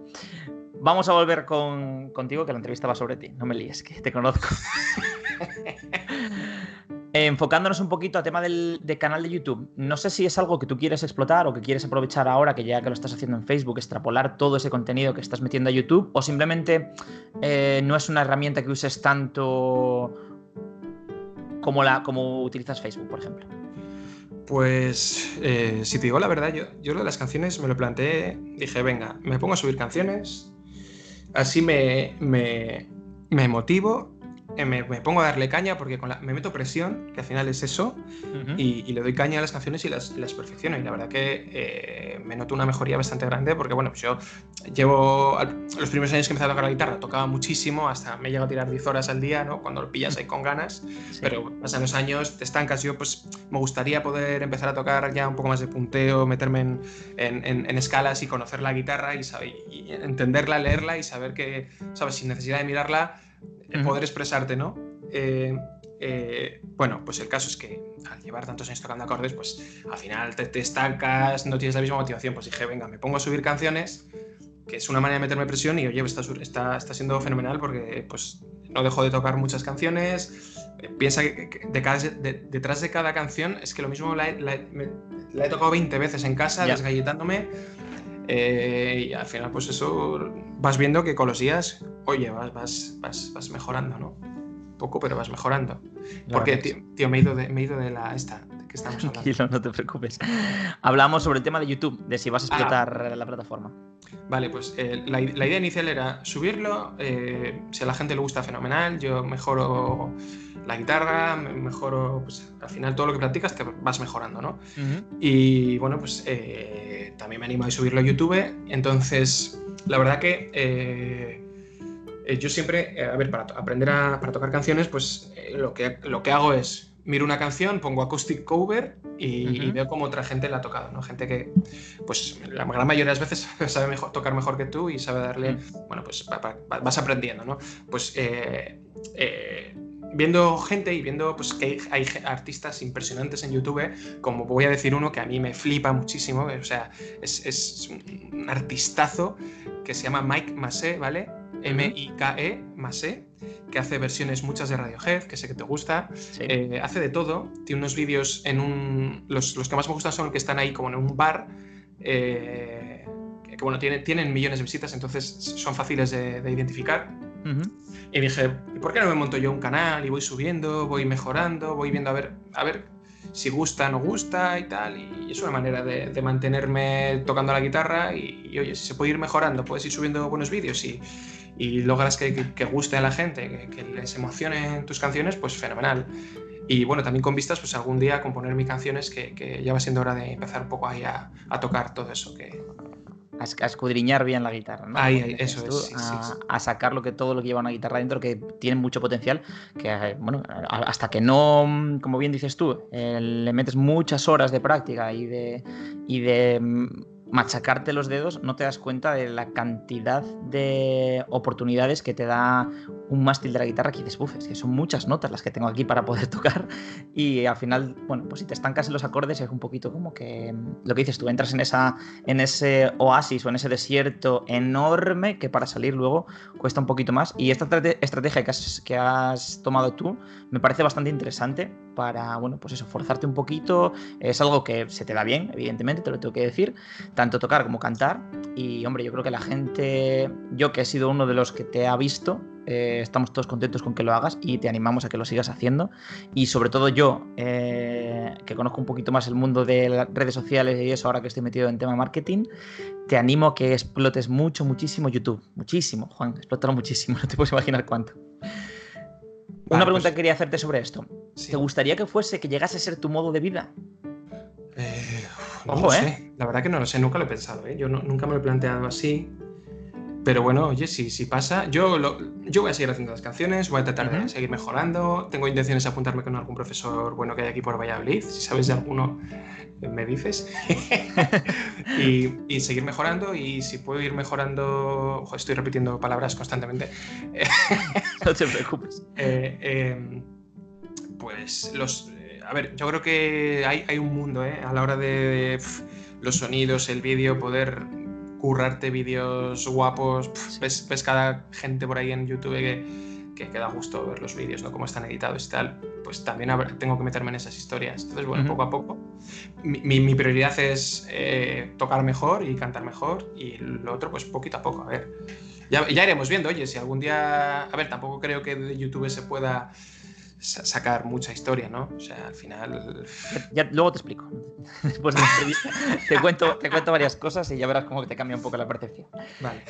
Vamos a volver con, contigo, que la entrevista va sobre ti. No me líes, que te conozco. <laughs> enfocándonos un poquito al tema del, canal de YouTube, no sé si es algo que tú quieres explotar o que quieres aprovechar ahora que ya que lo estás haciendo en Facebook, extrapolar todo ese contenido que estás metiendo a YouTube, o simplemente eh, no es una herramienta que uses tanto como, la, como utilizas Facebook, por ejemplo. Pues, eh, si te digo la verdad, yo, yo lo de las canciones me lo planteé, dije, venga, me pongo a subir canciones, así me, me, me motivo eh, me, pongo a darle caña porque con la, me meto presión, que al final es eso, y, le doy caña a las canciones y las, las perfecciono. Y la verdad que eh, me noto una mejoría bastante grande porque, bueno, pues yo llevo los primeros años que empecé a tocar la guitarra, tocaba muchísimo, hasta me he llegado a tirar 10 horas al día, ¿no? Cuando lo pillas ahí con ganas, pero pasan los años, te estancas. Yo, pues, me gustaría poder empezar a tocar ya un poco más de punteo, meterme en, en, en, escalas y conocer la guitarra y, y entenderla, leerla y saber que, ¿sabes? Sin necesidad de mirarla poder expresarte, ¿no? Eh, eh, bueno, pues el caso es que al llevar tantos años tocando acordes, pues al final te, estancas, no tienes la misma motivación. Pues dije, venga, me pongo a subir canciones, que es una manera de meterme presión y oye, está, está, está siendo fenomenal porque pues no dejo de tocar muchas canciones. Piensa que, detrás de cada canción es que lo mismo la, he tocado 20 veces en casa, desgalletándome Eh, y al final, pues eso, vas viendo que con los días, oye, vas, vas, vas, vas mejorando, ¿no? Poco, pero vas mejorando. Porque, tío, tío, me, he ido de, me he ido de la esta, de que estamos hablando. Tranquilo, no te preocupes. Hablamos sobre el tema de YouTube, de si vas a Ah. explotar la plataforma. Vale, pues eh, la, la idea inicial era subirlo, eh, si a la gente le gusta, fenomenal, yo mejoro la guitarra, me- mejoro, pues al final todo lo que practicas te vas mejorando, ¿no? Y bueno, pues eh, también me animo a subirlo a YouTube. Entonces, la verdad que eh, yo siempre, eh, a ver, para aprender a para tocar canciones, pues eh, lo, que, lo que hago es miro una canción, pongo acoustic cover y, y Ujú. veo cómo otra gente la ha tocado, ¿no? Gente que, pues la gran mayoría de las veces <laughs> sabe mejor, tocar mejor que tú y sabe darle, bueno, pues va- va- va- vas aprendiendo, ¿no? Pues viendo gente y viendo pues, que hay, hay artistas impresionantes en YouTube, como voy a decir uno que a mí me flipa muchísimo, o sea, es, es un artistazo que se llama Mike Massé, ¿vale? M-I-K-E, Massé, que hace versiones muchas de Radiohead, que sé que te gusta, Sí. eh, hace de todo, tiene unos vídeos en un... Los, los que más me gustan son los que están ahí como en un bar, eh, que, que, bueno, tiene- tienen millones de visitas, entonces son fáciles de- de identificar. Ujú. Y dije, ¿y por qué no me monto yo un canal y voy subiendo, voy mejorando, voy viendo a ver, a ver si gusta, no gusta y tal? Y es una manera de, de mantenerme tocando la guitarra y, y, oye, si se puede ir mejorando, puedes ir subiendo buenos vídeos y, y logras que, que- que guste a la gente, que, que les emocionen tus canciones, pues fenomenal. Y bueno, también con vistas, pues algún día componer mis canciones, que, ya va siendo hora de empezar un poco ahí a, a tocar todo eso que, A, esc- a escudriñar bien la guitarra, ¿no? Ahí, eso tú, es, sí, a, sí, sí. a sacar lo que todo lo que lleva una guitarra dentro, que tiene mucho potencial, que bueno, hasta que no, como bien dices tú, eh, le metes muchas horas de práctica y de, y de machacarte los dedos, no te das cuenta de la cantidad de oportunidades que te da un mástil de la guitarra que dices, "Uf, es que son muchas notas las que tengo aquí para poder <laughs> tocar y al final, bueno, pues si te estancas en los acordes es un poquito como que mm, lo que dices tú, entras en, esa, en ese oasis o en ese desierto enorme que para salir luego cuesta un poquito más. Y esta estrate- estrategia que has, que has tomado tú me parece bastante interesante para, bueno, pues eso, forzarte un poquito, es algo que se te da bien, evidentemente, te lo tengo que decir, tanto tocar como cantar y hombre, yo creo que la gente, yo que he sido uno de los que te ha visto, eh, estamos todos contentos con que lo hagas y te animamos a que lo sigas haciendo. Y sobre todo yo, eh, que conozco un poquito más el mundo de las redes sociales y eso, ahora que estoy metido en tema marketing, te animo a que explotes mucho, muchísimo YouTube. Muchísimo, Juan, explótalo muchísimo, <laughs> no te puedes imaginar cuánto. Una pregunta pues- que quería hacerte sobre esto. Sí. ¿Te gustaría que fuese, que llegase a ser tu modo de vida? Eh, no Ojo, lo ¿eh? sé. La verdad que no lo sé, nunca lo he pensado, ¿eh? Yo no- nunca me lo he planteado así. Pero bueno, oye, si, si pasa, yo, lo- yo voy a seguir haciendo las canciones, voy a tratar de seguir mejorando. Tengo intenciones de apuntarme con algún profesor bueno que hay aquí por Valladolid. Si sabes de alguno, eh, me dices. <laughs> y, y seguir mejorando. Y si puedo ir mejorando, Ojo, estoy repitiendo palabras constantemente. <laughs> No te preocupes. <laughs> Eh, eh, pues los. eh, a ver, yo creo que hay, hay un mundo, ¿eh? A la hora de los sonidos, el vídeo, poder currarte vídeos guapos. pf, ves, ves cada gente por ahí en YouTube que, que, que da gusto ver los vídeos, ¿no? Cómo están editados y tal. Pues también habrá- tengo que meterme en esas historias. Entonces, bueno, Ujú. poco a poco. Mi, mi- mi prioridad es eh, tocar mejor y cantar mejor. Y lo otro, pues poquito a poco, a ver. Ya, ya iremos viendo, oye, si algún día. A ver, tampoco creo que de YouTube se pueda sacar mucha historia, ¿no? O sea, al final. Ya, luego te explico. <laughs> Después de la entrevista <laughs> te cuento, te cuento varias cosas y ya verás cómo te cambia un poco la percepción. Vale.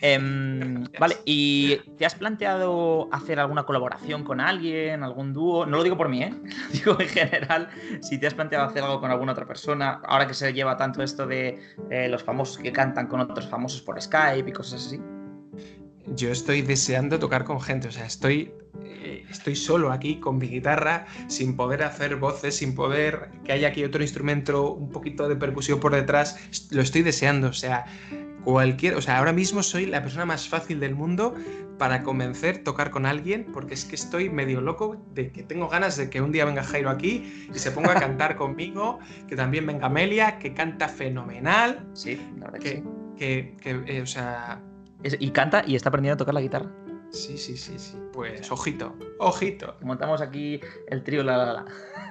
Em, vale, ¿y te has planteado hacer alguna colaboración con alguien, algún dúo? No lo digo por mí, ¿eh? <laughs> Digo en general, si te has planteado hacer algo con alguna otra persona, ahora que se lleva tanto esto de eh, los famosos que cantan con otros famosos por Skype y cosas así. Yo estoy deseando tocar con gente, o sea, estoy, estoy solo aquí con mi guitarra, sin poder hacer voces, sin poder que haya aquí otro instrumento, un poquito de percusión por detrás. Lo estoy deseando, o sea, cualquier, o sea, ahora mismo soy la persona más fácil del mundo para convencer tocar con alguien, porque es que estoy medio loco de que tengo ganas de que un día venga Jairo aquí y se ponga a <laughs> cantar conmigo, que también venga Amelia, que canta fenomenal, Sí, la verdad que que, sí. que, que, eh, o sea, Es- y canta y está aprendiendo a tocar la guitarra. Sí, sí, sí, sí. Pues ojito, ojito. Montamos aquí el trío la la la.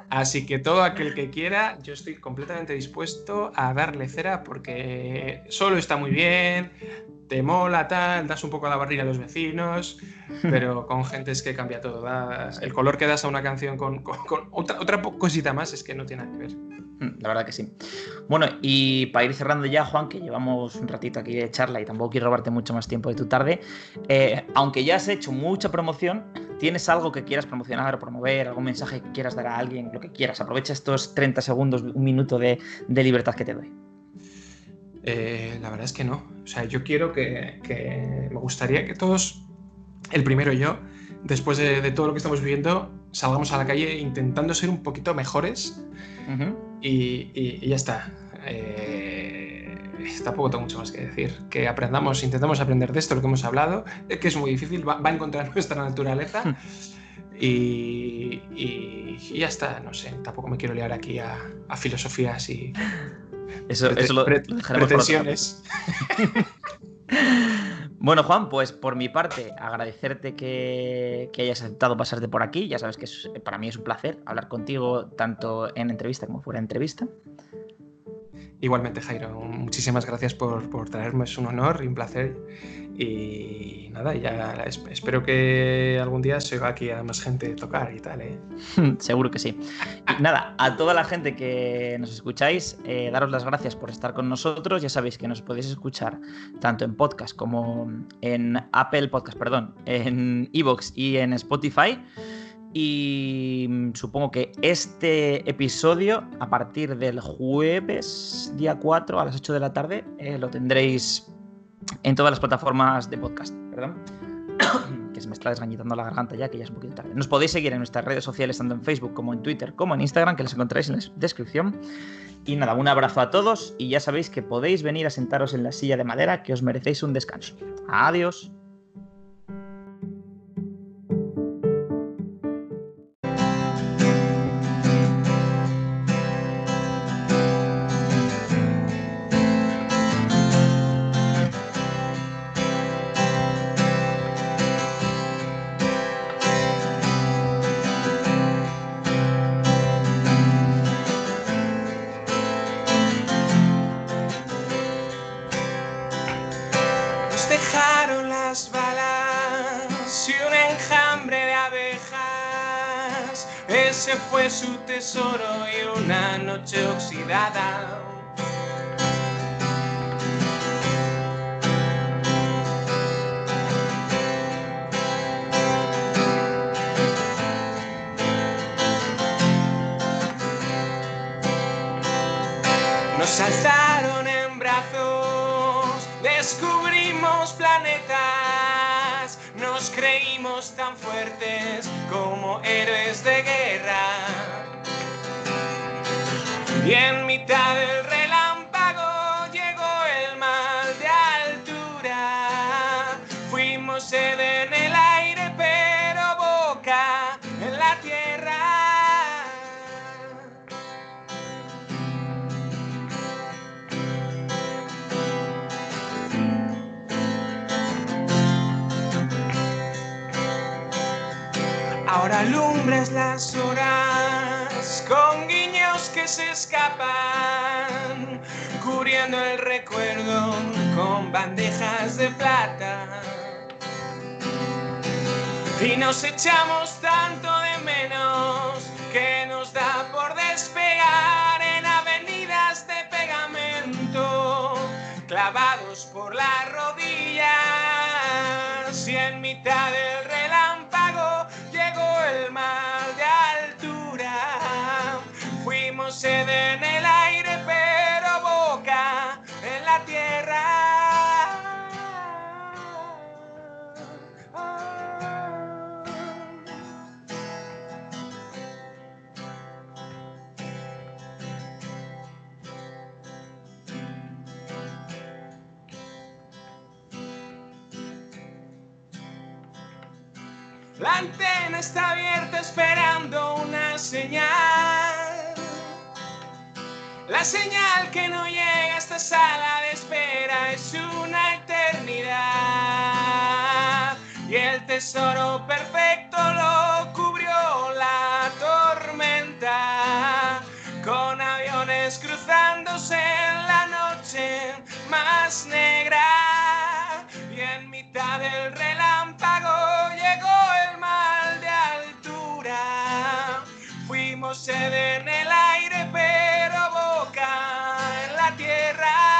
Así que todo aquel que quiera, yo estoy completamente dispuesto a darle cera porque solo está muy bien, te mola tal, das un poco a la barriga a los vecinos, <laughs> pero con gente es que cambia todo. el color que das a una canción con, otra, otra cosita más es que no tiene nada que ver. Mm, la verdad que sí. Bueno, y para ir cerrando ya, Juan, que llevamos un ratito aquí de charla y tampoco quiero robarte mucho más tiempo de tu tarde, eh, aunque ya has hecho mucha promoción, ¿tienes algo que quieras promocionar o promover, algún mensaje que quieras dar a alguien, lo que quieras? Aprovecha estos 30 segundos, un minuto de, libertad que te doy. Eh, la verdad es que no. O sea, yo quiero que, me gustaría que todos, el primero yo, después de, todo lo que estamos viviendo, salgamos a la calle intentando ser un poquito mejores y, ya está. Eh, tampoco tengo mucho más que decir. Que aprendamos, intentamos aprender de esto, lo que hemos hablado, que es muy difícil, va, a encontrar <laughs> nuestra naturaleza. Hmm. Y, ya está, no sé, tampoco me quiero liar aquí a, filosofías y <laughs> eso, eso lo, pretensiones. <laughs> Bueno, Juan, pues por mi parte, agradecerte que, hayas aceptado pasarte por aquí. Ya sabes que para mí es un placer hablar contigo tanto en entrevista como fuera de entrevista. Igualmente, Jairo, muchísimas gracias por, por traerme, es un honor y un placer. Y nada, ya espero que algún día se va aquí a más gente tocar y tal. ¿eh? <laughs> Seguro que sí. Y nada, a toda la gente que nos escucháis, eh, daros las gracias por estar con nosotros. Ya sabéis que nos podéis escuchar tanto en podcast como en Apple Podcast, perdón, en Evox y en Spotify. Y mm, supongo que este episodio, a partir del jueves, día 4, a las 8 de la tarde, eh, lo tendréis en todas las plataformas de podcast. Perdón. <coughs> que se me está desgañitando la garganta ya, que ya es un poquito tarde. Nos podéis seguir en nuestras redes sociales, tanto en Facebook como en Twitter, como en Instagram, que las encontráis en la descripción. Y nada, un abrazo a todos y ya sabéis que podéis venir a sentaros en la silla de madera, que os merecéis un descanso. Adiós. Fue su tesoro y una noche oxidada. Nos alzaron en brazos, descubrimos planetas, nos creímos tan fuertes como héroes de guerra. Y alumbras las horas con guiños que se escapan, cubriendo el recuerdo con bandejas de plata. Y nos echamos tanto de menos que nos da por despegar en avenidas de pegamento, clavados por las rodillas y en mitad del en el aire, pero boca en la tierra. La antena está abierta esperando una señal. La señal que no llega a esta sala de espera es una eternidad. Y el tesoro perfecto lo cubrió la tormenta. Con aviones cruzándose en la noche más negra. Y en mitad del relámpago llegó el mal de altura. Fuimos en el aire, pero tierra.